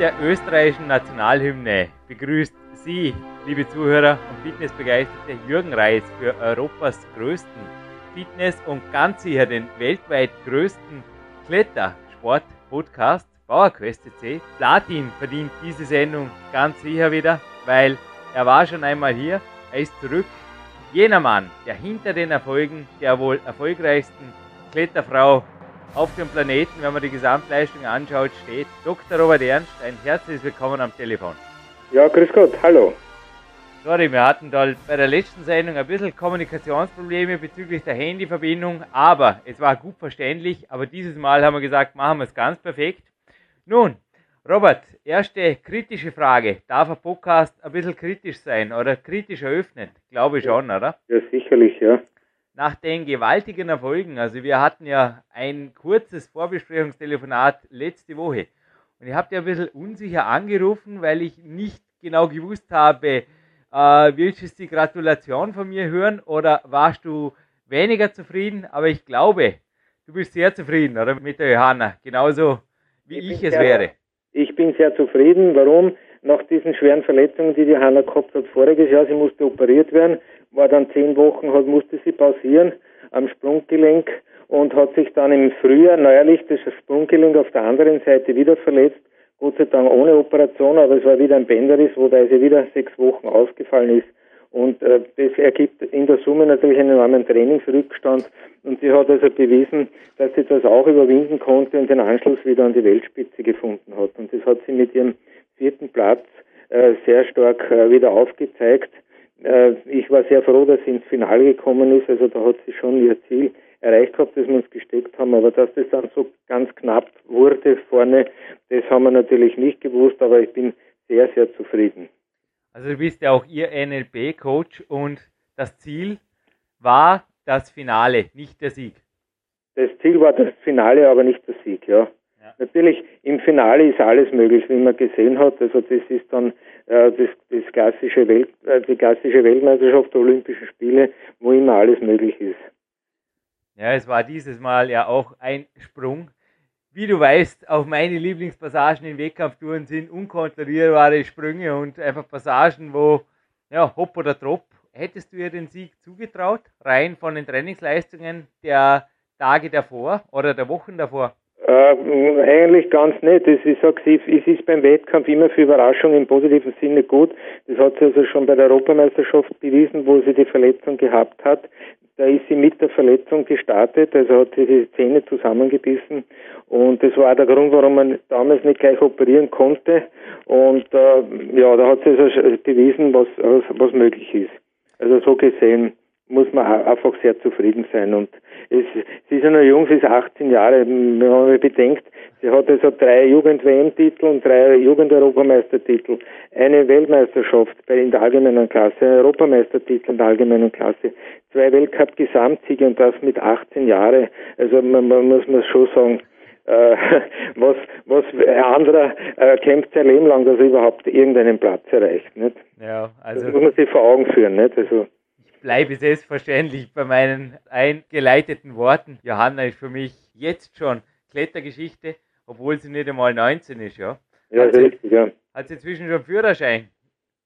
der österreichischen Nationalhymne begrüßt Sie, liebe Zuhörer und Fitnessbegeisterte, Jürgen Reis für Europas größten Fitness- und ganz sicher den weltweit größten Klettersport-Podcast PowerQuest CC. Platin verdient diese Sendung ganz sicher wieder, weil er war schon einmal hier, er ist zurück. Jener Mann, der hinter den Erfolgen der wohl erfolgreichsten Kletterfrau auf dem Planeten, wenn man die Gesamtleistung anschaut, steht Dr. Robert Ernst. Ein herzliches Willkommen am Telefon. Ja, grüß Gott, hallo. Sorry, wir hatten da bei der letzten Sendung ein bisschen Kommunikationsprobleme bezüglich der Handyverbindung, aber es war gut verständlich. Aber dieses Mal haben wir gesagt, machen wir es ganz perfekt. Nun, Robert, erste kritische Frage. Darf ein Podcast ein bisschen kritisch sein oder kritisch eröffnen? Glaube ich schon, oder? Ja, sicherlich, ja nach den gewaltigen Erfolgen, also wir hatten ja ein kurzes Vorbesprechungstelefonat letzte Woche und ich habe dir ein bisschen unsicher angerufen, weil ich nicht genau gewusst habe, äh, willst du die Gratulation von mir hören oder warst du weniger zufrieden? Aber ich glaube, du bist sehr zufrieden, oder mit der Johanna, genauso wie ich, ich es sehr, wäre. Ich bin sehr zufrieden. Warum? Nach diesen schweren Verletzungen, die die Johanna gehabt hat voriges Jahr, sie musste operiert werden, war dann zehn Wochen, hat, musste sie pausieren am Sprunggelenk und hat sich dann im Frühjahr neuerlich das Sprunggelenk auf der anderen Seite wieder verletzt. Gott sei Dank ohne Operation, aber es war wieder ein Bänderriss, wobei sie wieder sechs Wochen ausgefallen ist. Und äh, das ergibt in der Summe natürlich einen enormen Trainingsrückstand. Und sie hat also bewiesen, dass sie das auch überwinden konnte und den Anschluss wieder an die Weltspitze gefunden hat. Und das hat sie mit ihrem vierten Platz äh, sehr stark äh, wieder aufgezeigt. Äh, ich war sehr froh, dass sie ins Finale gekommen ist. Also da hat sie schon ihr Ziel erreicht gehabt, das wir uns gesteckt haben. Aber dass das dann so ganz knapp wurde vorne, das haben wir natürlich nicht gewusst. Aber ich bin sehr, sehr zufrieden. Also du bist ja auch ihr NLP-Coach und das Ziel war das Finale, nicht der Sieg. Das Ziel war das Finale, aber nicht der Sieg, ja. Natürlich, im Finale ist alles möglich, wie man gesehen hat. Also das ist dann äh, das, das klassische Welt, äh, die klassische Weltmeisterschaft der Olympischen Spiele, wo immer alles möglich ist. Ja, es war dieses Mal ja auch ein Sprung. Wie du weißt, auch meine Lieblingspassagen in Wettkampftouren sind unkontrollierbare Sprünge und einfach Passagen, wo, ja, hopp oder trop. Hättest du ihr den Sieg zugetraut, rein von den Trainingsleistungen der Tage davor oder der Wochen davor? Äh, eigentlich ganz nicht. Das, ich sage, es ist beim Wettkampf immer für Überraschung im positiven Sinne gut. Das hat sie also schon bei der Europameisterschaft bewiesen, wo sie die Verletzung gehabt hat. Da ist sie mit der Verletzung gestartet, also hat sie die Zähne zusammengebissen und das war der Grund, warum man damals nicht gleich operieren konnte. Und äh, ja, da hat sie also bewiesen, was, was möglich ist. Also so gesehen muss man einfach sehr zufrieden sein. Und es, sie ist ja noch jung, sie ist 18 Jahre. Wenn man bedenkt, sie hat also drei Jugend-WM-Titel und drei Jugend-Europameistertitel, eine Weltmeisterschaft in der allgemeinen Klasse, ein Europameistertitel in der allgemeinen Klasse, zwei Weltcup-Gesamtsiege und das mit 18 Jahren. Also man, man muss man schon sagen, äh, was, was ein anderer äh, kämpft sein Leben lang, dass er überhaupt irgendeinen Platz erreicht. Nicht? Ja, also das muss man sich vor Augen führen. Nicht? Also, bleibe selbstverständlich bei meinen eingeleiteten Worten. Johanna ist für mich jetzt schon Klettergeschichte, obwohl sie nicht einmal 19 ist, ja. Ja, hat richtig, sie, ja. Hat sie inzwischen schon Führerschein?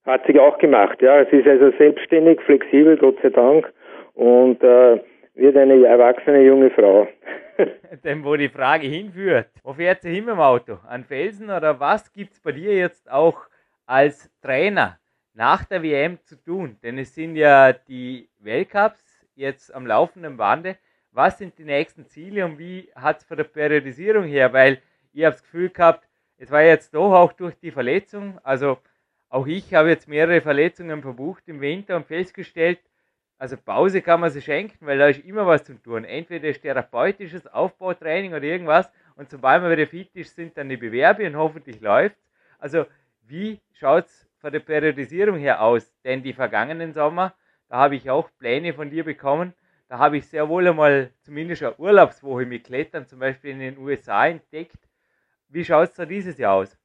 Hat sie auch gemacht, ja. Sie ist also selbstständig, flexibel, Gott sei Dank, und äh, wird eine erwachsene junge Frau. Denn wo die Frage hinführt, wo fährt sie hin mit dem Auto? An Felsen oder was gibt es bei dir jetzt auch als Trainer nach der WM zu tun? Denn es sind ja die Weltcups jetzt am laufenden Bande. Was sind die nächsten Ziele und wie hat es von der Periodisierung her? Weil ich habe das Gefühl gehabt, es war jetzt doch auch durch die Verletzung, also auch ich habe jetzt mehrere Verletzungen verbucht im Winter und festgestellt, also Pause kann man sich schenken, weil da ist immer was zu tun. Entweder ist therapeutisches Aufbautraining oder irgendwas und sobald man wieder fit ist, sind dann die Bewerbe und hoffentlich läuft Also wie schaut es von der Periodisierung her aus? Denn die vergangenen Sommer, da habe ich auch Pläne von dir bekommen. Da habe ich sehr wohl einmal zumindest eine Urlaubswoche mit Klettern, zum Beispiel in den USA, entdeckt. Wie schaut es da dieses Jahr aus?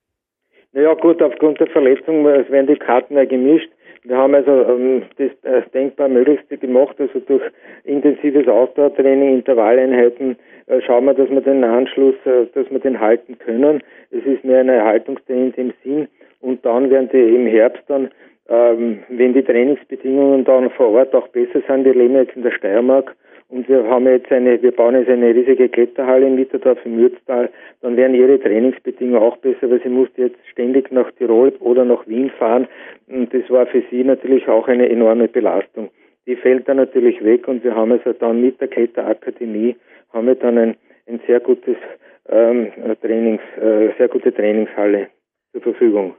Naja gut, aufgrund der Verletzung werden die Karten ja gemischt. Wir haben also ähm, das äh, denkbar Möglichste gemacht, also durch intensives Ausdauertraining, Intervalleinheiten, äh, schauen wir, dass wir den Anschluss, äh, dass wir den halten können. Es ist mehr eine Erhaltungstraining in dem Sinn. Und dann werden die im Herbst dann, ähm, wenn die Trainingsbedingungen dann vor Ort auch besser sind, wir leben jetzt in der Steiermark, und wir haben jetzt eine, wir bauen jetzt eine riesige Kletterhalle in Mitterdorf im Mürztal, dann werden ihre Trainingsbedingungen auch besser, weil sie musste jetzt ständig nach Tirol oder nach Wien fahren und das war für sie natürlich auch eine enorme Belastung. Die fällt dann natürlich weg und wir haben also dann mit der Kletterakademie haben wir dann ein, ein sehr gutes ähm, Trainings, äh, sehr gute Trainingshalle zur Verfügung.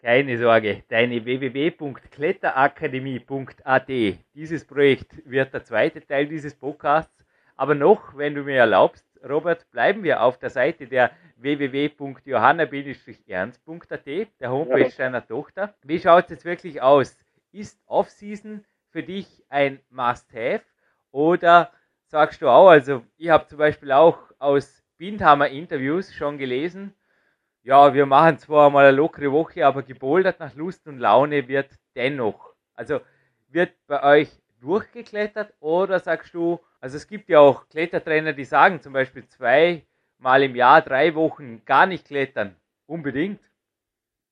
Keine Sorge, deine www.kletterakademie.at. Dieses Projekt wird der zweite Teil dieses Podcasts. Aber noch, wenn du mir erlaubst, Robert, bleiben wir auf der Seite der www.johanna-ernst.at, der Homepage ja. deiner Tochter. Wie schaut es jetzt wirklich aus? Ist Off-Season für dich ein Must-Have oder sagst du auch, also ich habe zum Beispiel auch aus Bindhammer Interviews schon gelesen, ja, wir machen zwar mal eine lockere Woche, aber gebouldert nach Lust und Laune wird dennoch. Also wird bei euch durchgeklettert oder sagst du, also es gibt ja auch Klettertrainer, die sagen zum Beispiel zweimal im Jahr, drei Wochen gar nicht klettern. Unbedingt.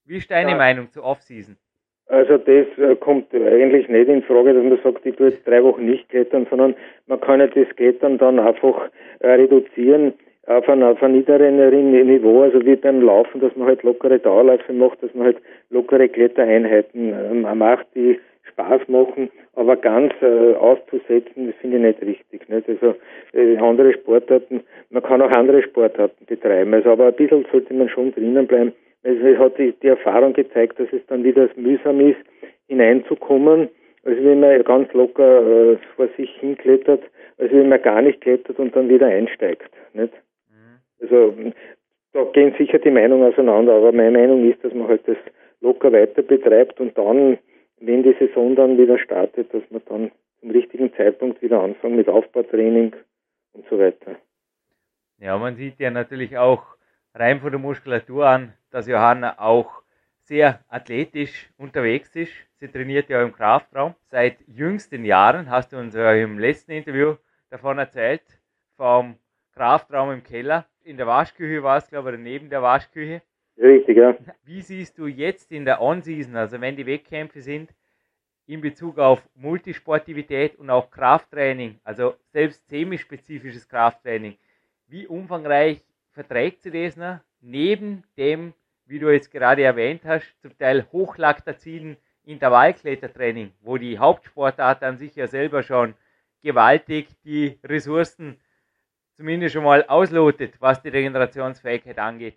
Wie ist deine ja. Meinung zur Offseason? Also das äh, kommt eigentlich nicht in Frage, dass man sagt, ich tue jetzt drei Wochen nicht klettern, sondern man kann ja das Klettern dann einfach äh, reduzieren auf ein, auf ein niederen Niveau, also wie beim Laufen, dass man halt lockere Dauerläufe macht, dass man halt lockere Klettereinheiten äh, macht, die Spaß machen, aber ganz äh, auszusetzen, das finde ich nicht richtig. Nicht? Also äh, andere Sportarten, man kann auch andere Sportarten betreiben, also aber ein bisschen sollte man schon drinnen bleiben. Also es hat die, die Erfahrung gezeigt, dass es dann wieder mühsam ist, hineinzukommen, also wenn man ganz locker äh, vor sich hinklettert, also wenn man gar nicht klettert und dann wieder einsteigt. Nicht? Also da gehen sicher die Meinungen auseinander, aber meine Meinung ist, dass man halt das locker weiter betreibt und dann, wenn die Saison dann wieder startet, dass man dann zum richtigen Zeitpunkt wieder anfangen mit Aufbautraining und so weiter. Ja, man sieht ja natürlich auch rein von der Muskulatur an, dass Johanna auch sehr athletisch unterwegs ist. Sie trainiert ja im Kraftraum. Seit jüngsten Jahren hast du uns ja im letzten Interview davon erzählt, vom Kraftraum im Keller in der Waschküche war es, glaube ich, oder neben der Waschküche. Richtig, ja. Wie siehst du jetzt in der On-Season, also wenn die Wettkämpfe sind, in Bezug auf Multisportivität und auch Krafttraining, also selbst semispezifisches Krafttraining, wie umfangreich verträgt sie das noch? Neben dem, wie du jetzt gerade erwähnt hast, zum Teil hochlaktaziden Intervallklettertraining, wo die Hauptsportart an sich ja selber schon gewaltig die Ressourcen zumindest schon mal auslotet, was die Regenerationsfähigkeit angeht?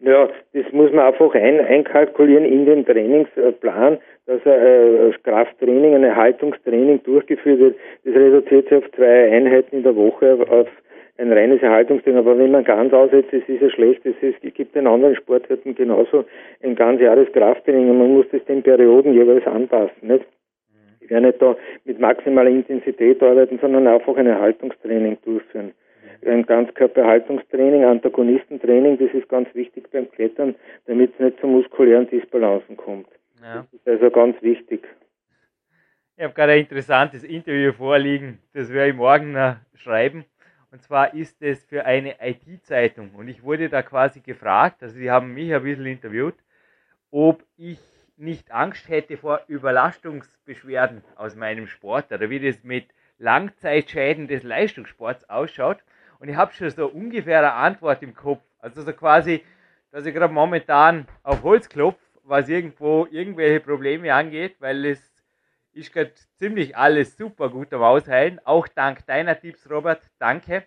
Ja, das muss man einfach ein, einkalkulieren in den Trainingsplan, dass ein äh, Krafttraining, ein Erhaltungstraining durchgeführt wird. Das reduziert sich auf zwei Einheiten in der Woche auf ein reines Erhaltungstraining. Aber wenn man ganz aussetzt, das ist ja schlecht. Es, gibt in anderen Sportarten genauso ein ganz Jahres Krafttraining. Man muss das den Perioden jeweils anpassen. Nicht? Ich werde nicht da mit maximaler Intensität arbeiten, sondern einfach ein Erhaltungstraining durchführen ein Ganzkörperhaltungstraining, Antagonistentraining, das ist ganz wichtig beim Klettern, damit es nicht zu muskulären Disbalancen kommt. Ja. Das ist also ganz wichtig. Ich habe gerade ein interessantes Interview vorliegen, das werde ich morgen noch schreiben. Und zwar ist es für eine IT-Zeitung. Und ich wurde da quasi gefragt, also sie haben mich ein bisschen interviewt, ob ich nicht Angst hätte vor Überlastungsbeschwerden aus meinem Sport oder wie das mit Langzeitschäden des Leistungssports ausschaut. Und ich habe schon so ungefähr eine Antwort im Kopf. Also so quasi, dass ich gerade momentan auf Holz klopfe, was irgendwo irgendwelche Probleme angeht, weil es ist gerade ziemlich alles super gut am Ausheilen. Auch dank deiner Tipps, Robert. Danke.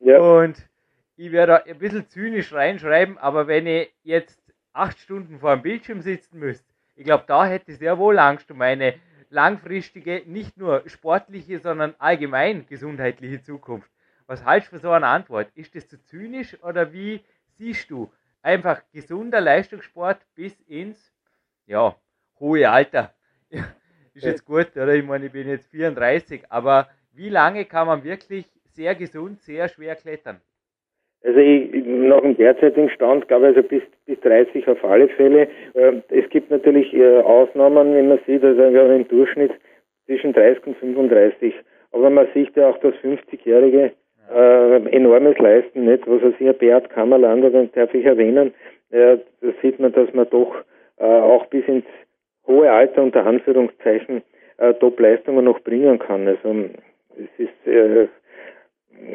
Ja. Und ich werde ein bisschen zynisch reinschreiben, aber wenn ich jetzt acht Stunden vor dem Bildschirm sitzen müsste, ich glaube, da hätte ich sehr wohl Angst um meine langfristige, nicht nur sportliche, sondern allgemein gesundheitliche Zukunft. Was hältst du für so eine Antwort? Ist das zu zynisch oder wie siehst du einfach gesunder Leistungssport bis ins ja, hohe Alter? ist jetzt gut, oder? Ich meine, ich bin jetzt 34, aber wie lange kann man wirklich sehr gesund, sehr schwer klettern? Also ich, nach dem derzeitigen Stand glaube ich also bis, bis 30 auf alle Fälle. Ähm, es gibt natürlich äh, Ausnahmen, wenn man sieht, also wir haben im Durchschnitt zwischen 30 und 35. Aber man sieht ja auch, dass 50-Jährige äh, enormes leisten, nicht? Was er sich Beat Kammerlander, den darf ich erwähnen, äh, da sieht man, dass man doch äh, auch bis ins hohe Alter unter Anführungszeichen äh, Top-Leistungen noch bringen kann. Also es ist äh,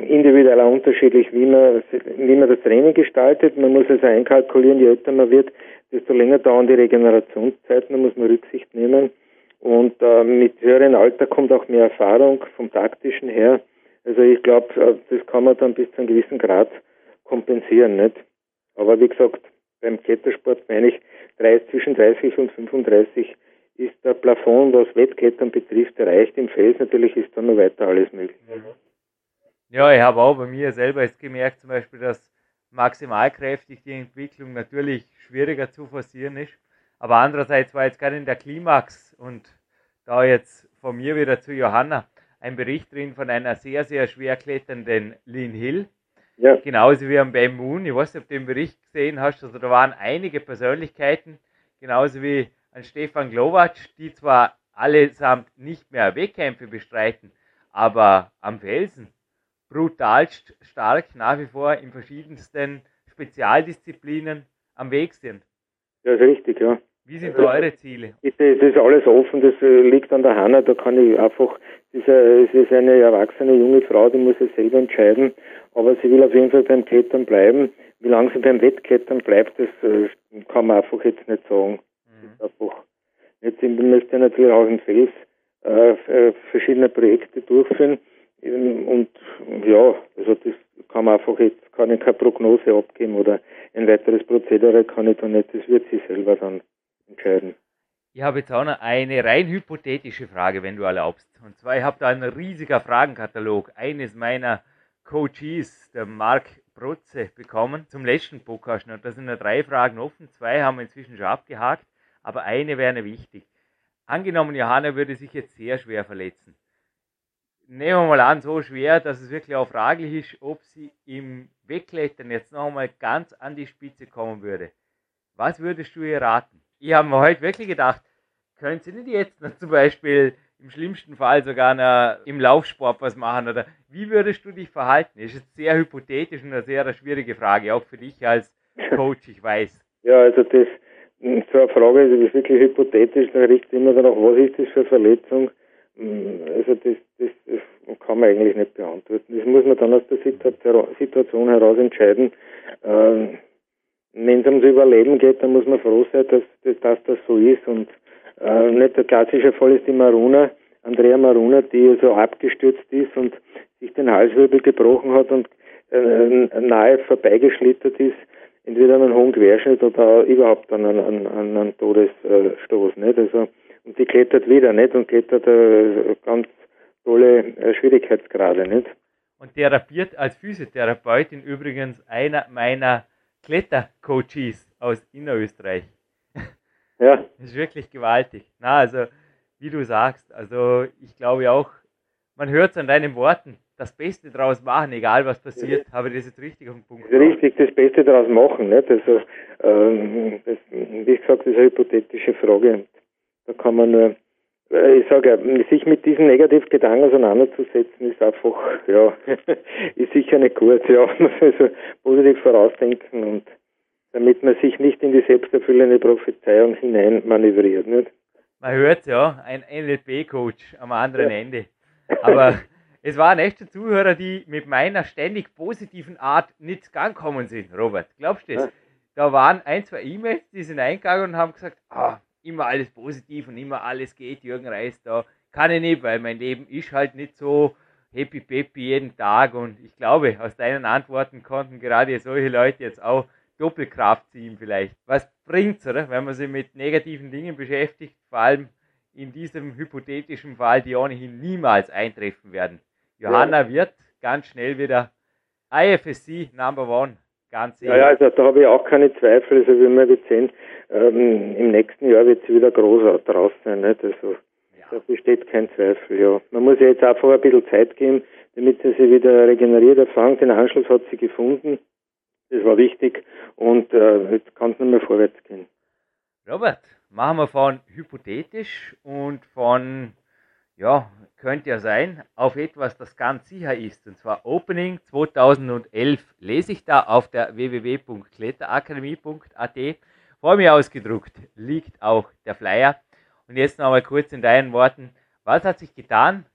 individuell auch unterschiedlich, wie man, wie man das Training gestaltet. Man muss also einkalkulieren, je älter man wird, desto länger dauern die Regenerationszeiten, da muss man Rücksicht nehmen. Und äh, mit höherem Alter kommt auch mehr Erfahrung vom taktischen her. Also ich glaube, äh, das kann man dann bis zu einem gewissen Grad kompensieren, nicht? Aber wie gesagt, beim Klettersport meine ich, 30, zwischen 30 und 35 ist der Plafond, was Wettklettern betrifft, erreicht. Im Fels natürlich ist dann noch weiter alles möglich. Ja, ich habe auch bei mir selber jetzt gemerkt, zum Beispiel, dass maximalkräftig die Entwicklung natürlich schwieriger zu forcieren ist. Aber andererseits war jetzt gerade in der Klimax und da jetzt von mir wieder zu Johanna ein Bericht drin von einer sehr, sehr schwer kletternden Lynn Hill. Ja. Genauso wie am Ben Moon. Ich weiß nicht, ob du den Bericht gesehen hast. Also da waren einige Persönlichkeiten, genauso wie ein Stefan Glovac, die zwar allesamt nicht mehr Wettkämpfe bestreiten, aber am Felsen brutal stark nach wie vor in verschiedensten Spezialdisziplinen am Weg sind. Ja, ist richtig, ja. Wie sind da eure Ziele? Das ist alles offen, das äh, liegt an der Hanna, da kann ich einfach, es ist eine erwachsene junge Frau, die muss es selber entscheiden, aber sie will auf jeden Fall beim Klettern bleiben. Wie lange sie beim Wettklettern bleibt, das äh, kann man einfach jetzt nicht sagen. Mhm. Einfach, jetzt möchte natürlich auch im Fels äh, verschiedene Projekte durchführen. Und ja, also das kann man einfach jetzt, kann ich keine Prognose abgeben oder ein weiteres Prozedere kann ich da nicht, das wird sie selber dann entscheiden. Ich habe jetzt auch noch eine rein hypothetische Frage, wenn du erlaubst. Und zwar, ich habe da einen riesiger Fragenkatalog eines meiner Coaches, der Marc Protze, bekommen zum letzten Podcast. Und da sind noch drei Fragen offen. Zwei haben wir inzwischen schon abgehakt, aber eine wäre wichtig. Angenommen, Johanna würde sich jetzt sehr schwer verletzen nehmen wir mal an, so schwer, dass es wirklich auch fraglich ist, ob sie im Wegklettern jetzt noch einmal ganz an die Spitze kommen würde. Was würdest du ihr raten? Ich habe mir heute wirklich gedacht, können sie nicht jetzt zum Beispiel im schlimmsten Fall sogar noch im Laufsport was machen oder wie würdest du dich verhalten? Das ist jetzt sehr hypothetisch und eine sehr schwierige Frage, auch für dich als Coach, ich weiß. Ja, also das, so eine Frage ist wirklich hypothetisch, da richtet immer danach, was ist das für eine Verletzung? Also das, das, das kann man eigentlich nicht beantworten. Das muss man dann aus der Situation heraus entscheiden. Ähm, Wenn es ums Überleben geht, dann muss man froh sein, dass, dass, dass das so ist. Und äh, nicht der klassische Fall ist die Maruna, Andrea Maruna, die so abgestürzt ist und sich den Halswirbel gebrochen hat und äh, nahe vorbeigeschlittert ist, entweder an einem hohen Querschnitt oder überhaupt an einen, an einen Todesstoß. Nicht? Also und die klettert wieder, nicht? Und klettert äh, ganz tolle äh, Schwierigkeitsgrade, nicht? Und therapiert als Physiotherapeutin übrigens einer meiner Klettercoaches aus Innerösterreich. Ja. Das ist wirklich gewaltig. Na, also, wie du sagst, also ich glaube auch, man hört es an deinen Worten, das Beste daraus machen, egal was passiert. Ja. Habe ich das jetzt richtig auf den Punkt Richtig, das Beste daraus machen. Nicht? Also, ähm, das, wie gesagt, das ist eine hypothetische Frage. Da kann man nur, äh, ich sage ja, sich mit diesen Negativgedanken auseinanderzusetzen, ist einfach, ja, ist sicher nicht gut, ja. Also positiv vorausdenken und damit man sich nicht in die selbsterfüllende Prophezeiung hinein manövriert, nicht? Man hört ja, ein NLP-Coach am anderen ja. Ende. Aber es waren echte Zuhörer, die mit meiner ständig positiven Art nicht gekommen sind, Robert. Glaubst du das? Ja da waren ein, zwei E-Mails, die sind eingegangen und haben gesagt, ah, immer alles positiv und immer alles geht, Jürgen Reis, da kann ich nicht, weil mein Leben ist halt nicht so happy peppy jeden Tag und ich glaube, aus deinen Antworten konnten gerade solche Leute jetzt auch Doppelkraft ziehen vielleicht. Was bringt's, oder? Wenn man sich mit negativen Dingen beschäftigt, vor allem in diesem hypothetischen Fall, die ohnehin niemals eintreffen werden. Johanna ja. wird ganz schnell wieder IFSC Number One. Ganz sicher. Ja, also da habe ich auch keine Zweifel. Also wie wir jetzt sehen, ähm, im nächsten Jahr wird sie wieder groß draus sein. Nicht? Also ja. da besteht kein Zweifel. Ja. Man muss ja jetzt einfach ein bisschen Zeit geben, damit sie sich wieder regeneriert erfangen. Den Anschluss hat sie gefunden. Das war wichtig und äh, jetzt kann es nicht mehr vorwärts gehen. Robert, machen wir von hypothetisch und von, ja, könnte ja sein, auf etwas, das ganz sicher ist. Und zwar Opening 2011 lese ich da auf der www.kletterakademie.at. Vor mir ausgedruckt liegt auch der Flyer. Und jetzt noch mal kurz in deinen Worten. Was hat sich getan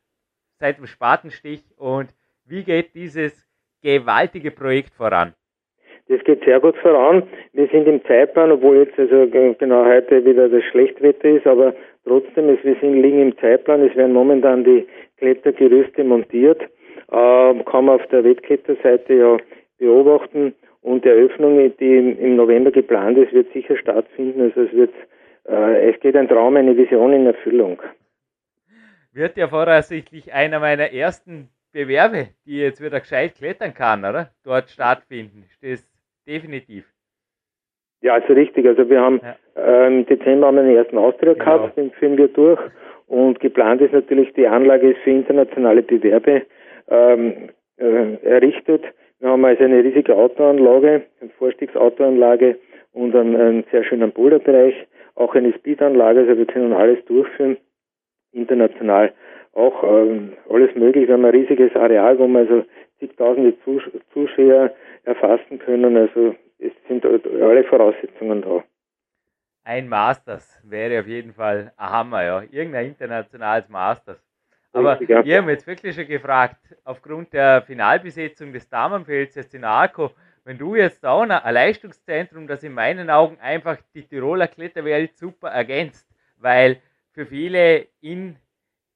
seit dem Spatenstich und wie geht dieses gewaltige Projekt voran? Das geht sehr gut voran. Wir sind im Zeitplan, obwohl jetzt also genau heute wieder das Schlechtwetter ist, aber trotzdem, ist, wir sind, liegen im Zeitplan. Es werden momentan die Klettergerüste montiert. Äh, kann man auf der Wettkletterseite ja beobachten. Und die Eröffnung, die im November geplant ist, wird sicher stattfinden. Also es wird, äh, es geht ein Traum, eine Vision in Erfüllung. Wird ja voraussichtlich einer meiner ersten Bewerbe, die jetzt wieder gescheit klettern kann, oder? Dort stattfinden. Das definitiv. Ja, also richtig. Also wir haben ja. ähm, im Dezember haben wir den ersten Austria Cup, genau. den führen wir durch. Und geplant ist natürlich, die Anlage ist für internationale Bewerbe ähm, äh, errichtet. Wir haben also eine riesige Autoanlage, eine Vorstiegsautoanlage und einen, einen sehr schönen Boulderbereich, auch eine Speedanlage, also wir können alles durchführen, international auch ähm, alles möglich. Wir haben ein riesiges Areal, wo wir also zigtausende Zus Zuschauer erfassen können. Also es sind alle Voraussetzungen da. Ein Masters wäre auf jeden Fall ein Hammer, ja. Irgendein internationales Masters. Aber Richtig, ja. wir haben jetzt wirklich schon gefragt, aufgrund der Finalbesetzung des Damenfelds jetzt in Arco, wenn du jetzt auch ein Leistungszentrum, das in meinen Augen einfach die Tiroler Kletterwelt super ergänzt, weil für viele in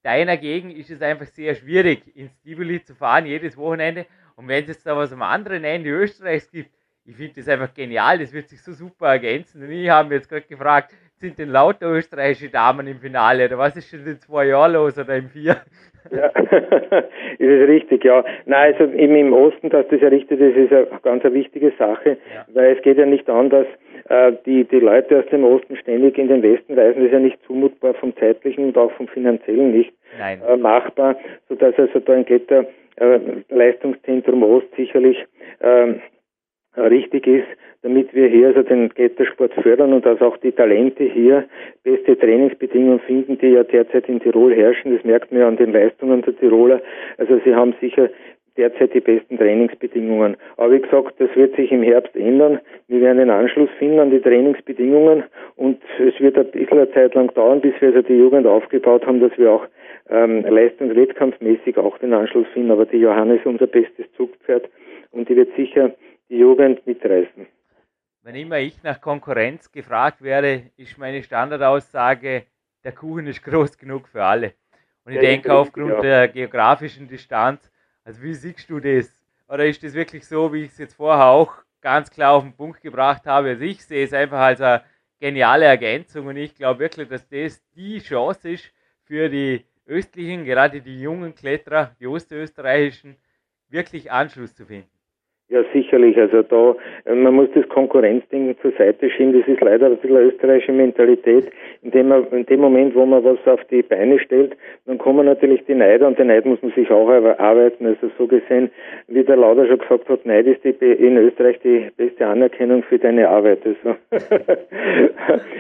deiner Gegend ist es einfach sehr schwierig, ins Tivoli zu fahren, jedes Wochenende. Und wenn es jetzt da was am anderen Ende Österreichs gibt, ich finde das einfach genial, das wird sich so super ergänzen. Und ich habe mich jetzt gerade gefragt, sind denn lauter österreichische Damen im Finale oder was ist schon in zwei Jahren los oder im vier? Ja, ist es richtig, ja. Nein, also im Osten, dass das errichtet ist, ist eine ganz eine wichtige Sache, ja. weil es geht ja nicht an, dass äh, die, die Leute aus dem Osten ständig in den Westen reisen. Das ist ja nicht zumutbar vom zeitlichen und auch vom finanziellen nicht äh, machbar, sodass also da ein Kletterleistungszentrum äh, Ost sicherlich ähm, richtig ist, damit wir hier also den Klettersport fördern und dass auch die Talente hier beste Trainingsbedingungen finden, die ja derzeit in Tirol herrschen. Das merkt man ja an den Leistungen der Tiroler. Also sie haben sicher derzeit die besten Trainingsbedingungen. Aber wie gesagt, das wird sich im Herbst ändern. Wir werden den Anschluss finden an die Trainingsbedingungen und es wird ein bisschen eine Zeit lang dauern, bis wir also die Jugend aufgebaut haben, dass wir auch ähm, leistungswettkampfmäßig auch den Anschluss finden. Aber die Johannes ist unser bestes Zugpferd und die wird sicher die Jugend mitreißen. Wenn immer ich nach Konkurrenz gefragt werde, ist meine Standardaussage, der Kuchen ist groß genug für alle. Und ich ja, denke, aufgrund ja. der geografischen Distanz, also wie siehst du das? Oder ist das wirklich so, wie ich es jetzt vorher auch ganz klar auf den Punkt gebracht habe? Also ich sehe es einfach als eine geniale Ergänzung und ich glaube wirklich, dass das die Chance ist für die östlichen, gerade die jungen Kletterer, die ostösterreichischen, wirklich Anschluss zu finden. Ja, sicherlich. Also da, äh, man muss das Konkurrenzding zur Seite schieben. Das ist leider ein bisschen österreichische Mentalität. In dem, in dem Moment, wo man was auf die Beine stellt, dann kommen natürlich die Neider und den Neid muss man sich auch erarbeiten. Also so gesehen, wie der Lauder schon gesagt hat, Neid ist die, in Österreich die beste Anerkennung für deine Arbeit. Also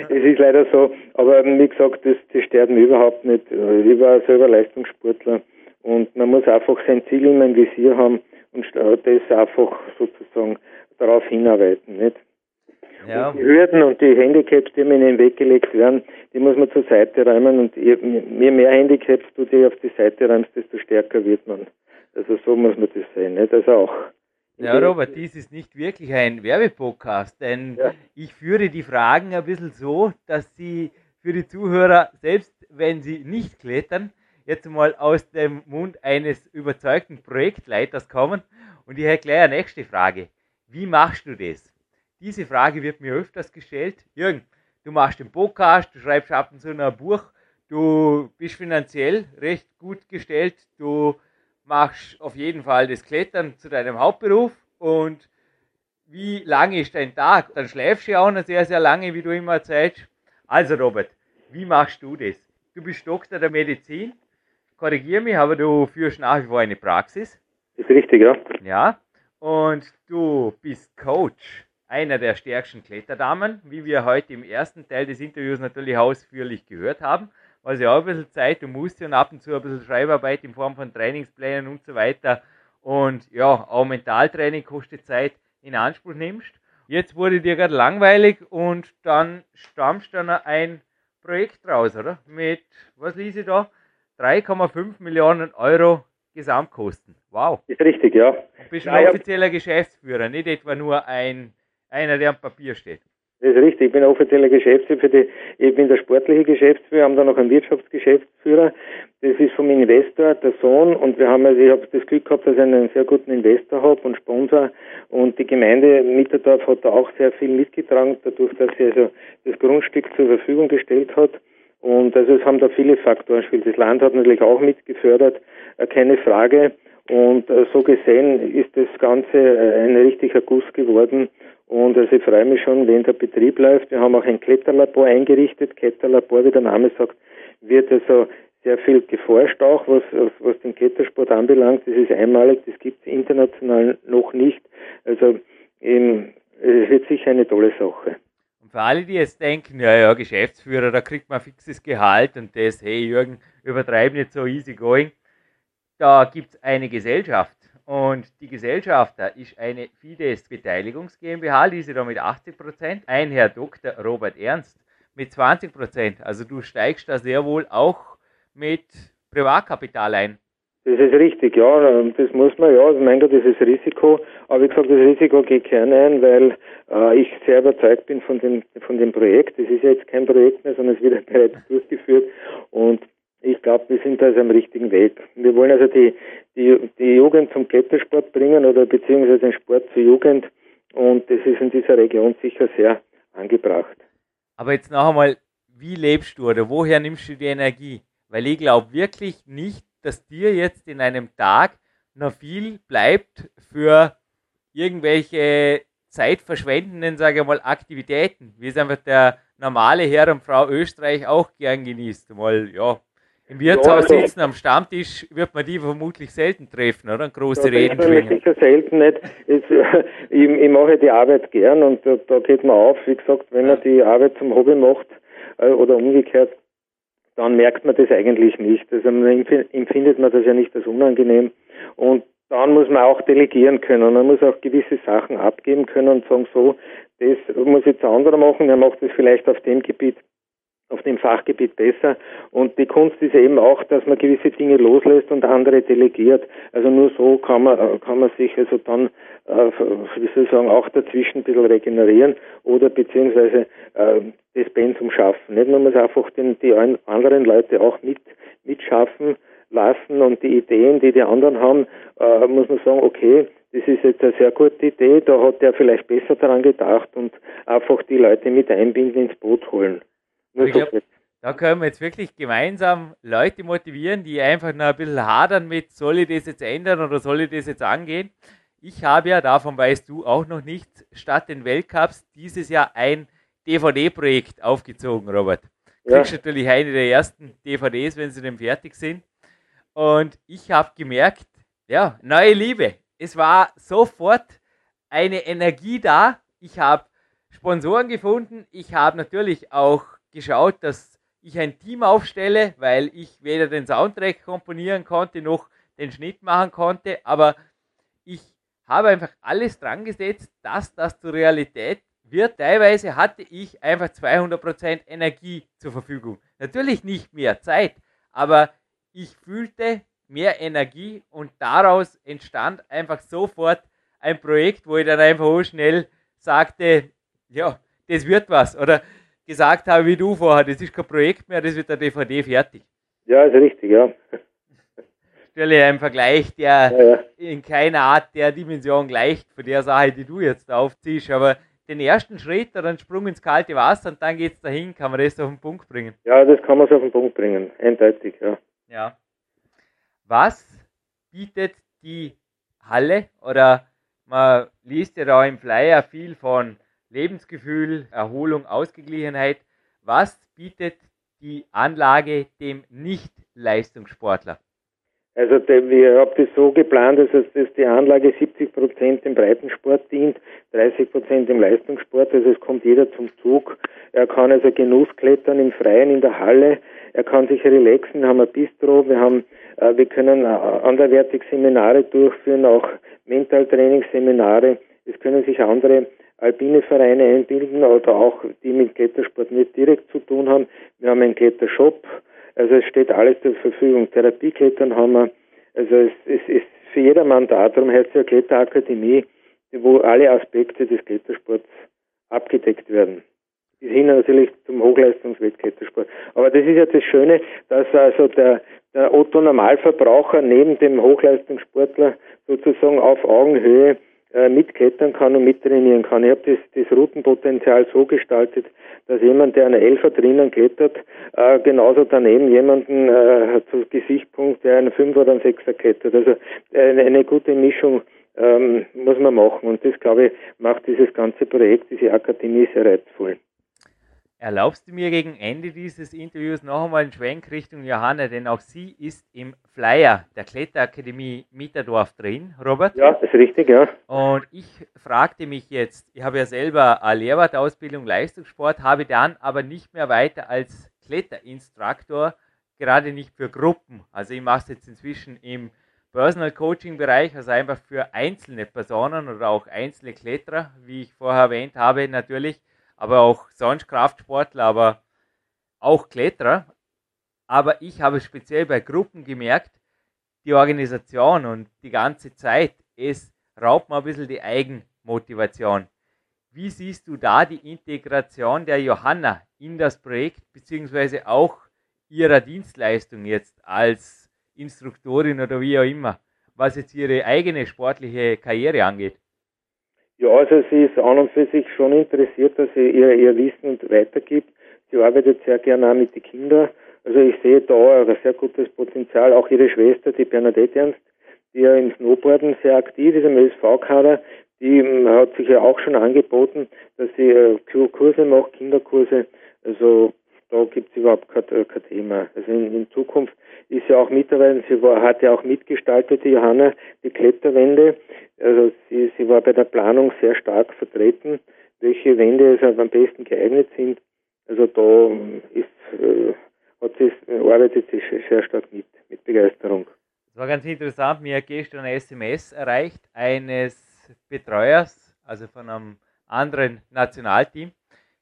es ist leider so. Aber wie gesagt, das, das stört überhaupt nicht. Ich war selber Leistungssportler und man muss einfach sein Ziel immer im Visier haben und das einfach sozusagen darauf hinarbeiten. Nicht? Ja. Und die Hürden und die Handicaps, die mir in den Weg gelegt werden, die muss man zur Seite räumen und je mehr Handicaps du dir auf die Seite räumst, desto stärker wird man. Also so muss man das sehen. Nicht? Also auch Ja, Robert, dies ist nicht wirklich ein Werbepodcast, denn ja. ich führe die Fragen ein bisschen so, dass sie für die Zuhörer, selbst wenn sie nicht klettern, jetzt mal aus dem Mund eines überzeugten Projektleiters kommen. Und ich hätte gleich eine nächste Frage. Wie machst du das? Diese Frage wird mir öfters gestellt. Jürgen, du machst den Podcast, du schreibst ab und zu ein Buch, du bist finanziell recht gut gestellt, du machst auf jeden Fall das Klettern zu deinem Hauptberuf und wie lange ist dein Tag? Dann schläfst du ja auch noch sehr, sehr lange, wie du immer erzählst. Also Robert, wie machst du das? Du bist Doktor der Medizin, korrigiere mich, aber du führst nach wie vor eine Praxis. Ist richtig, ja. Ja, und du bist Coach einer der stärksten Kletterdamen, wie wir heute im ersten Teil des Interviews natürlich ausführlich gehört haben. Was ja auch ein bisschen Zeit und musste und ab und zu ein bisschen Schreibarbeit in Form von Trainingsplänen und so weiter. Und ja, auch Mentaltraining kostet Zeit in Anspruch nimmst. Jetzt wurde dir gerade langweilig und dann stammst du dann ein Projekt raus, oder? Mit, was ließ ich da? 3,5 Millionen Euro Gesamtkosten. Wow. Ist richtig, ja. Du bist ein offizieller Geschäftsführer, nicht etwa nur ein einer, der am Papier steht. Das ist richtig. Ich bin offizieller Geschäftsführer für die, ich bin der sportliche Geschäftsführer, haben da noch einen Wirtschaftsgeschäftsführer. Das ist vom Investor, der Sohn. Und wir haben also, ich habe das Glück gehabt, dass ich einen sehr guten Investor habe und Sponsor. Und die Gemeinde Mitterdorf hat da auch sehr viel mitgetragen, dadurch, dass sie also das Grundstück zur Verfügung gestellt hat. Und also es haben da viele Faktoren gespielt. Das Land hat natürlich auch mitgefördert, äh, keine Frage. Und äh, so gesehen ist das Ganze äh, ein richtiger Guss geworden. Und also ich freue mich schon, wenn der Betrieb läuft. Wir haben auch ein Kletterlabor eingerichtet. Kletterlabor, wie der Name sagt, wird also sehr viel geforscht auch, was, was den Klettersport anbelangt. Das ist einmalig, das gibt es international noch nicht. Also eben, es wird sicher eine tolle Sache. Und für alle, die jetzt denken, ja, ja, Geschäftsführer, da kriegt man fixes Gehalt und das, hey Jürgen, übertreib nicht so easy going. Da gibt es eine Gesellschaft, und die Gesellschafter ist eine Fides Beteiligungs GmbH, diese da mit 80 Prozent. Ein Herr Dr. Robert Ernst mit 20 Prozent. Also du steigst da sehr wohl auch mit Privatkapital ein. Das ist richtig, ja, das muss man, ja, also mein Gott, das ist Risiko, aber wie gesagt, das Risiko geht kein ein, weil äh, ich sehr überzeugt bin von dem, von dem Projekt. Das ist ja jetzt kein Projekt mehr, sondern es wird bereits durchgeführt und ich glaube, wir sind da also am richtigen Weg. Wir wollen also die, die, die Jugend zum Klettersport bringen oder beziehungsweise den Sport zur Jugend und das ist in dieser Region sicher sehr angebracht. Aber jetzt noch einmal, wie lebst du oder woher nimmst du die Energie? Weil ich glaube wirklich nicht, dass dir jetzt in einem Tag noch viel bleibt für irgendwelche zeitverschwendenden, sage ich mal, Aktivitäten, wie es einfach der normale Herr und Frau Österreich auch gern genießt. Mal, ja, im Wirtshaus ja, also, sitzen, am Stammtisch wird man die vermutlich selten treffen, oder? Große ja, Reden schwingen. Sicher selten nicht. Ich, ich, ich, mache die Arbeit gern und da, da, geht man auf. Wie gesagt, wenn man die Arbeit zum Hobby macht äh, oder umgekehrt, dann merkt man das eigentlich nicht. Also empfindet man das ja nicht als unangenehm. Und dann muss man auch delegieren können. Man muss auch gewisse Sachen abgeben können und sagen, so, das muss jetzt ein anderer machen, er macht das vielleicht auf dem Gebiet auf dem Fachgebiet besser. Und die Kunst ist eben auch, dass man gewisse Dinge loslässt und andere delegiert. Also nur so kann man, kann man sich also dann, äh, wie soll ich sagen, auch dazwischen ein bisschen regenerieren oder beziehungsweise äh, das Pensum schaffen. Nicht? Man muss einfach den, die anderen Leute auch mit, mitschaffen lassen und die Ideen, die die anderen haben, äh, muss man sagen, okay, das ist jetzt eine sehr gute Idee, da hat der vielleicht besser daran gedacht und einfach die Leute mit einbinden, ins Boot holen. Ich glaub, da können wir jetzt wirklich gemeinsam Leute motivieren, die einfach noch ein bisschen hadern mit, soll ich das jetzt ändern oder soll ich das jetzt angehen? Ich habe ja, davon weißt du auch noch nicht, statt den Weltcups dieses Jahr ein DVD-Projekt aufgezogen, Robert. Du kriegst ja. natürlich eine der ersten DVDs, wenn sie dann fertig sind. Und ich habe gemerkt, ja, neue Liebe. Es war sofort eine Energie da. Ich habe Sponsoren gefunden. Ich habe natürlich auch geschaut, dass ich ein Team aufstelle, weil ich weder den Soundtrack komponieren konnte noch den Schnitt machen konnte, aber ich habe einfach alles dran gesetzt, dass das zur Realität wird. Teilweise hatte ich einfach 200% Energie zur Verfügung. Natürlich nicht mehr Zeit, aber ich fühlte mehr Energie und daraus entstand einfach sofort ein Projekt, wo ich dann einfach so schnell sagte, ja, das wird was. Oder gesagt habe, wie du vorher, das ist kein Projekt mehr, das wird der DVD fertig. Ja, ist richtig, ja. Natürlich ein Vergleich, der ja, ja. in keiner Art der Dimension gleicht von der Sache, die du jetzt aufziehst, aber den ersten Schritt oder einen Sprung ins kalte Wasser und dann geht es dahin, kann man das auf den Punkt bringen. Ja, das kann man so auf den Punkt bringen, eindeutig, ja. Ja. Was bietet die Halle oder man liest ja da im Flyer viel von Lebensgefühl, Erholung, Ausgeglichenheit. Was bietet die Anlage dem Nicht-Leistungssportler? Also wir haben das so geplant, dass, die Anlage 70 Prozent im Breitensport dient, 30 Prozent im Leistungssport. Also es kommt jeder zum Zug. Er kann also Genussklettern im Freien in der Halle. Er kann sich relaxen. Wir haben ein Bistro. Wir haben, äh, wir können äh, anderwertig Seminare durchführen, auch Mentaltrainingsseminare. Es können sich andere alpine Vereine einbilden oder auch die mit Klettersport nicht direkt zu tun haben. Wir haben einen Klettershop, also es steht alles zur Verfügung. Therapieklettern haben wir, also es, es ist für jedermann da, darum heißt es ja Kletterakademie, wo alle Aspekte des Klettersports abgedeckt werden. Bis hin natürlich zum Hochleistungswettklettersport. Aber das ist ja das Schöne, dass also der, der Otto Normalverbraucher neben dem Hochleistungssportler sozusagen auf Augenhöhe äh, mitklettern kann und mittrainieren kann. Ich habe das, das Routenpotenzial so gestaltet, dass jemand, der eine Elfer drinnen klettert, äh, genauso daneben jemanden äh, zu Gesichtspunkt, der einen Fünfer oder einen Sechser klettert. Also eine, eine gute Mischung ähm, muss man machen und das, glaube ich, macht dieses ganze Projekt, diese Akademie sehr reizvoll. Erlaubst du mir gegen Ende dieses Interviews noch einmal einen Schwenk Richtung Johanna, denn auch sie ist im Flyer der Kletterakademie Mitterdorf drin, Robert? Ja, das ist richtig, ja. Und ich fragte mich jetzt, ich habe ja selber eine Lehrwartausbildung Leistungssport, habe dann aber nicht mehr weiter als Kletterinstruktor, gerade nicht für Gruppen. Also ich mache es jetzt inzwischen im Personal Coaching Bereich, also einfach für einzelne Personen oder auch einzelne Kletterer, wie ich vorher erwähnt habe, natürlich aber auch sonst Kraftsportler, aber auch Kletterer. Aber ich habe speziell bei Gruppen gemerkt, die Organisation und die ganze Zeit, es raubt mir ein bisschen die Eigenmotivation. Wie siehst du da die Integration der Johanna in das Projekt, beziehungsweise auch ihrer Dienstleistung jetzt als Instruktorin oder wie auch immer, was jetzt ihre eigene sportliche Karriere angeht? Ja, also sie ist an und für sich schon interessiert, dass sie ihr, ihr Wissen weitergibt. Sie arbeitet sehr gerne auch mit den Kindern. Also ich sehe da ein sehr gutes Potenzial. Auch ihre Schwester, die Bernadette Ernst, die ja im Snowboarden sehr aktiv ist, im LSV-Kader, die ähm, hat sich ja auch schon angeboten, dass sie äh, Kurse macht, Kinderkurse. Also da gibt es überhaupt kein, äh, kein, Thema. Also in, in, Zukunft ist sie auch mittlerweile, sie war, hat ja auch mitgestaltet, die Johanna, die Kletterwände. Also sie, sie war bei der Planung sehr stark vertreten, welche Wände also am besten geeignet sind. Also da ist, äh, hat sie, arbeitet sie sehr stark mit, mit Begeisterung. Es war ganz interessant, mir gestern ein SMS erreicht eines Betreuers, also von einem anderen Nationalteam.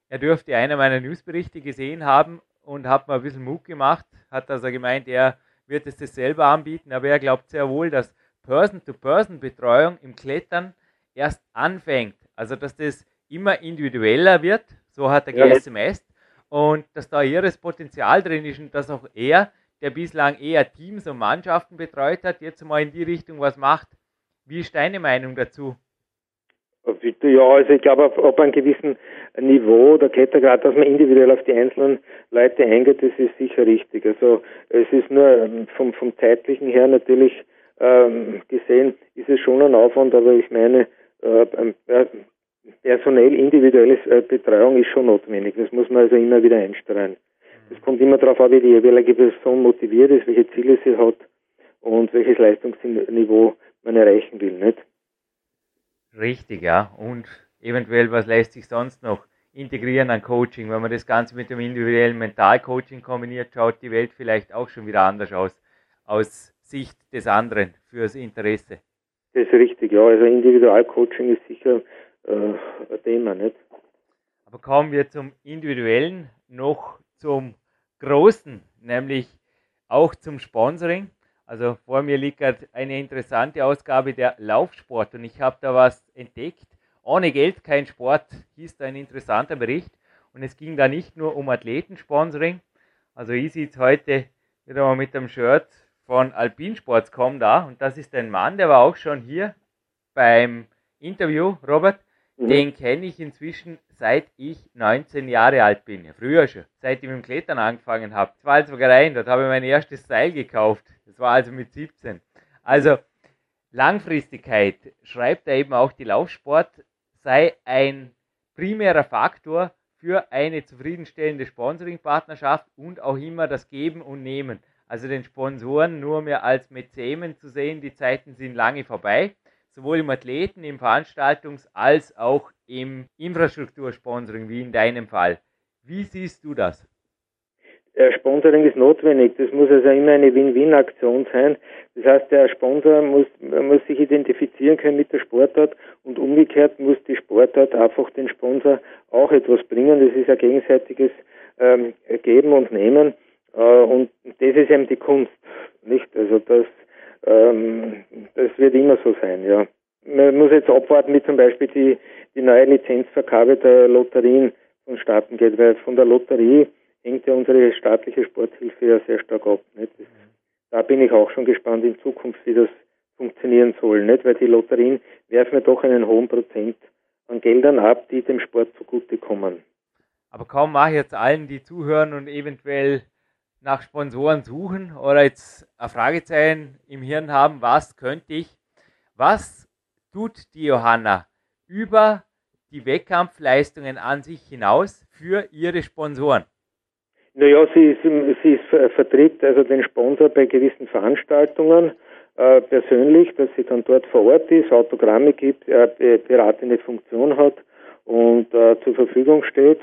Er dürfte einer meiner Newsberichte gesehen haben und hat mir ein bisschen Mut gemacht, hat also gemeint, er wird es das selber anbieten, aber er glaubt sehr wohl, dass Person-to-Person-Betreuung im Klettern erst anfängt. Also, dass das immer individueller wird, so hat er ja. SMS, und dass da ihres Potenzial drin ist und dass auch er, der bislang eher Teams und Mannschaften betreut hat, jetzt mal in die Richtung was macht. Wie ist deine Meinung dazu? Ja, also ich glaube, auf einem gewissen Niveau der Klettergrad, dass man individuell auf die einzelnen Leute eingeht, das ist sicher richtig. Also es ist nur ähm, vom, vom zeitlichen her natürlich ähm, gesehen ist es schon ein Aufwand, aber ich meine, äh, äh, personell individuelle äh, Betreuung ist schon notwendig. Das muss man also immer wieder einstreuen. Es kommt immer darauf an, wie die jeweilige Person motiviert ist, welche Ziele sie hat und welches Leistungsniveau man erreichen will, nicht? Richtig, ja. Und eventuell, was lässt sich sonst noch integrieren an Coaching? Wenn man das Ganze mit dem individuellen Mentalcoaching kombiniert, schaut die Welt vielleicht auch schon wieder anders aus. Aus Sicht des anderen fürs Interesse. Das ist richtig, ja. Also Individualcoaching ist sicher äh, ein Thema, nicht? Aber kommen wir zum Individuellen noch zum Großen, nämlich auch zum Sponsoring. Also vor mir liegt eine interessante Ausgabe der Laufsport und ich habe da was entdeckt. Ohne Geld kein Sport hieß da ein interessanter Bericht. Und es ging da nicht nur um Athletensponsoring. Also ich sitze heute wieder mal mit dem Shirt von Alpinsports.com da und das ist ein Mann, der war auch schon hier beim Interview, Robert. Mhm. Den kenne ich inzwischen seit ich 19 Jahre alt bin. Ja, früher schon, seit ich mit dem Klettern angefangen habe. Das war also rein, dort habe ich mein erstes Seil gekauft. Das war also mit 17. Also Langfristigkeit, schreibt er eben auch die Laufsport, sei ein primärer Faktor für eine zufriedenstellende Sponsoring-Partnerschaft und auch immer das Geben und Nehmen. Also den Sponsoren nur mehr als Mäzemen zu sehen, die Zeiten sind lange vorbei sowohl im Athleten, im Veranstaltungs- als auch im Infrastruktursponsoring, wie in deinem Fall. Wie siehst du das? Ja, Sponsoring ist notwendig. Das muss also immer eine Win-Win-Aktion sein. Das heißt, der Sponsor muss, muss sich identifizieren können mit der Sportart und umgekehrt muss die Sportart einfach den Sponsor auch etwas bringen. Das ist ein gegenseitiges ähm, Geben und Nehmen. Äh, und das ist eben die Kunst, nicht? Also das ähm, das wird immer so sein, ja. Man muss jetzt abwarten, wie zum Beispiel die, die neue Lizenzvergabe der Lotterien vonstatten geht, weil von der Lotterie hängt ja unsere staatliche Sporthilfe ja sehr stark ab. Nicht? Das, da bin ich auch schon gespannt in Zukunft, wie das funktionieren soll, nicht? Weil die Lotterien werfen ja doch einen hohen Prozent an Geldern ab, die dem Sport zugutekommen. Aber kaum mache ich jetzt allen, die zuhören und eventuell nach Sponsoren suchen oder jetzt ein Fragezeichen im Hirn haben, was könnte ich, was tut die Johanna über die Wettkampfleistungen an sich hinaus für ihre Sponsoren? Naja, sie, ist, sie ist, vertritt also den Sponsor bei gewissen Veranstaltungen äh, persönlich, dass sie dann dort vor Ort ist, Autogramme gibt, äh, beratende Funktion hat und äh, zur Verfügung steht,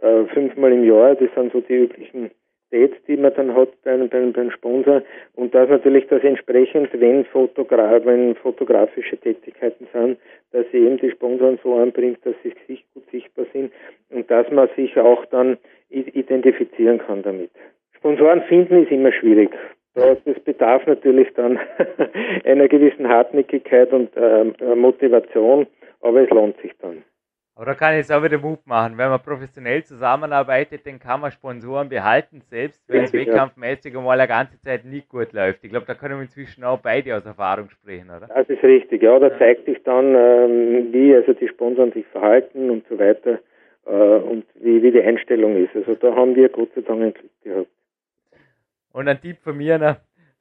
äh, fünfmal im Jahr. Das sind so die üblichen Dates, die man dann hat beim, beim, beim Sponsor und dass natürlich das entsprechend, wenn, Fotogra wenn fotografische Tätigkeiten sind, dass sie eben die Sponsoren so anbringt, dass sie sich gut sichtbar sind und dass man sich auch dann identifizieren kann damit. Sponsoren finden ist immer schwierig. Das bedarf natürlich dann einer gewissen Hartnäckigkeit und äh, Motivation, aber es lohnt sich dann. Da kann ich jetzt auch wieder Mut machen. Wenn man professionell zusammenarbeitet, dann kann man Sponsoren behalten, selbst wenn es wettkampfmäßig mal eine ganze Zeit nicht gut läuft. Ich glaube, da können wir inzwischen auch beide aus Erfahrung sprechen, oder? Das ist richtig, ja. Da zeigt sich dann, ähm, wie also die Sponsoren sich verhalten und so weiter äh, und wie, wie die Einstellung ist. Also da haben wir Gott sei Dank ein Glück gehabt. Und ein Tipp von mir noch,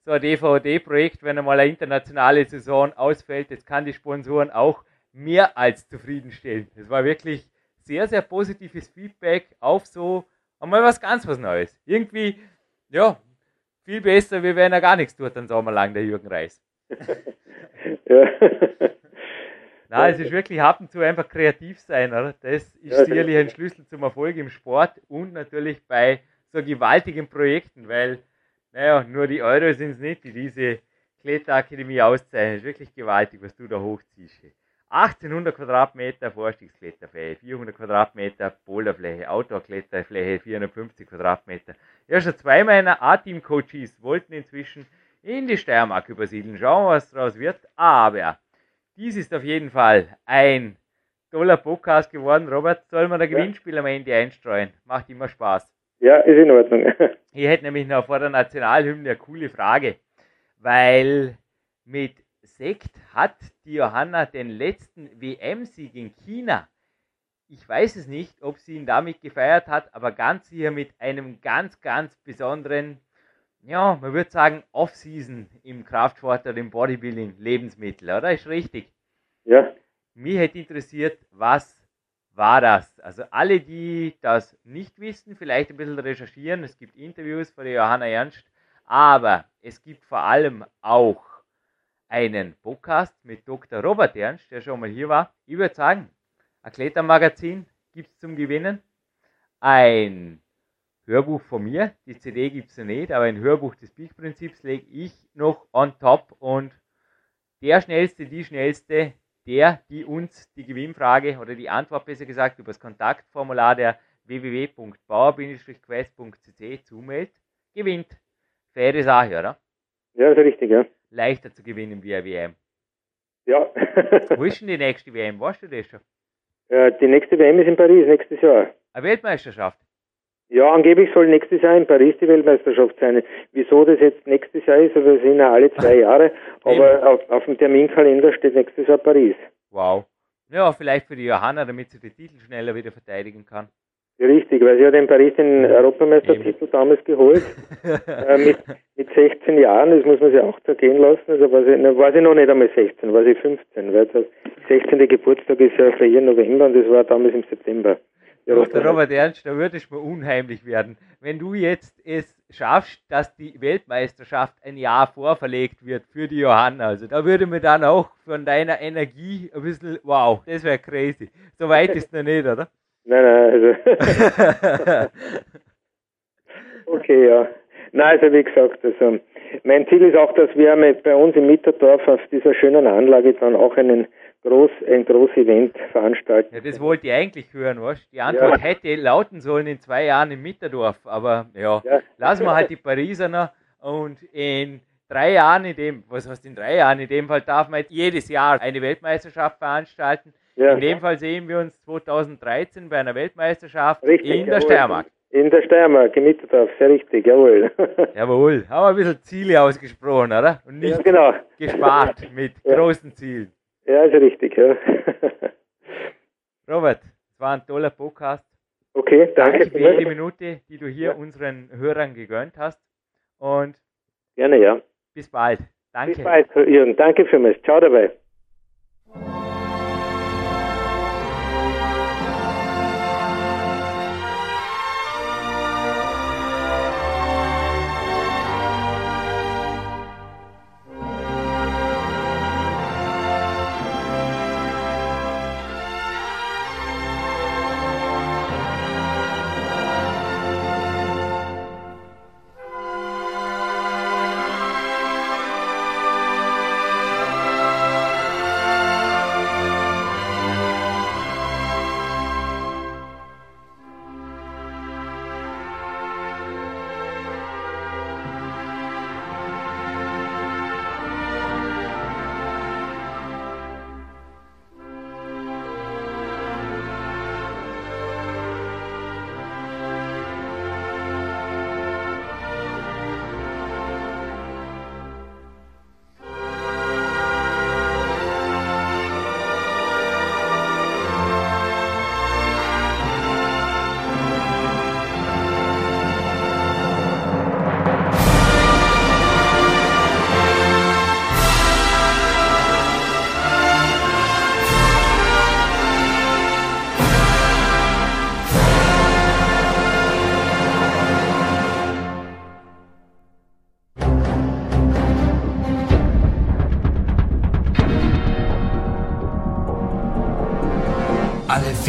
so ein DVD-Projekt, wenn einmal eine internationale Saison ausfällt, das kann die Sponsoren auch mehr als zufriedenstellend. Es war wirklich sehr, sehr positives Feedback auf so einmal was ganz was Neues. Irgendwie, ja, viel besser, wie wenn er gar nichts tut, dann Sommer lang, der Jürgen Reis. ja. Nein, es ist wirklich ab und zu einfach kreativ sein, oder? Das ist ja, sicherlich ein Schlüssel zum Erfolg im Sport und natürlich bei so gewaltigen Projekten, weil, naja, nur die Euro sind es nicht, die diese Kletterakademie auszeichnen. Es ist wirklich gewaltig, was du da hochziehst. 1800 Quadratmeter Vorstiegskletterfläche, 400 Quadratmeter Boulderfläche, Outdoor-Kletterfläche, 450 Quadratmeter. Ja, schon zwei meiner A-Team-Coaches wollten inzwischen in die Steiermark übersiedeln. Schauen wir, was daraus wird. Aber dies ist auf jeden Fall ein toller Podcast geworden. Robert, soll man ein Gewinnspiel am Ende einstreuen? Macht immer Spaß. Ja, ist in Ordnung. Ich hätte nämlich noch vor der Nationalhymne eine coole Frage, weil mit Sekt hat die Johanna den letzten WM-Sieg in China. Ich weiß es nicht, ob sie ihn damit gefeiert hat, aber ganz sicher mit einem ganz, ganz besonderen, ja, man würde sagen, Off-Season im Kraftsport oder im Bodybuilding Lebensmittel, oder? Ist richtig? Ja. Mich hätte interessiert, was war das? Also alle, die das nicht wissen, vielleicht ein bisschen recherchieren. Es gibt Interviews von der Johanna Ernst, aber es gibt vor allem auch einen Podcast mit Dr. Robert Ernst, der schon mal hier war. Ich würde sagen, ein Klettermagazin gibt es zum Gewinnen. Ein Hörbuch von mir, die CD gibt es ja nicht, aber ein Hörbuch des Peak-Prinzips lege ich noch on top und der Schnellste, die Schnellste, der, die uns die Gewinnfrage oder die Antwort besser gesagt über das Kontaktformular der www.bauer-quest.cc zumeldet, gewinnt. Faire Sache, oder? Ja, ist richtig, ja. Leichter zu gewinnen wie eine WM. Ja. Wo ist denn die nächste WM? Weißt du das schon? Äh, die nächste WM ist in Paris nächstes Jahr. Eine Weltmeisterschaft. Ja, angeblich soll nächstes Jahr in Paris die Weltmeisterschaft sein. Wieso das jetzt nächstes Jahr ist, also sind ja alle zwei Jahre, aber auf, auf dem Terminkalender steht nächstes Jahr Paris. Wow. Ja, vielleicht für die Johanna, damit sie den Titel schneller wieder verteidigen kann. Richtig, weil sie hat in Paris den Europameistertitel damals geholt, äh, mit, mit 16 Jahren, das muss man sich auch zergehen lassen, also war sie, na, war sie noch nicht einmal 16, war sie 15, weil das 16. Geburtstag ist ja für ihren November und das war damals im September. Der Robert Ernst, da würde es mir unheimlich werden. Wenn du jetzt es schaffst, dass die Weltmeisterschaft ein Jahr vorverlegt wird für die Johanna, also da würde mir dann auch von deiner Energie ein bisschen, wow, das wäre crazy. So weit ist noch nicht, oder? Nein, nein, also. okay, ja. Nein, also wie gesagt, also mein Ziel ist auch, dass wir mit bei uns im Mitterdorf auf dieser schönen Anlage dann auch einen groß, ein großes Event veranstalten. Ja, das wollte ich eigentlich hören, was? Die Antwort ja. hätte lauten sollen in zwei Jahren im Mitterdorf, aber ja, ja. lassen wir halt die Pariser noch und in drei Jahren, in dem, was heißt in drei Jahren, in dem Fall darf man jedes Jahr eine Weltmeisterschaft veranstalten. Ja. In dem Fall sehen wir uns 2013 bei einer Weltmeisterschaft richtig, in der jawohl. Steiermark. In der Steiermark, im Mitterdorf, sehr richtig, jawohl. jawohl, haben wir ein bisschen Ziele ausgesprochen, oder? Und nicht ja, genau. gespart mit ja. großen Zielen. Ja, ist richtig, ja. Robert, es war ein toller Podcast. Okay, danke. Danke für jede Minute, die du hier ja. unseren Hörern gegönnt hast. Und gerne, ja. Bis bald. Danke. Bis bald, Jürgen. Danke für mich. Ciao dabei.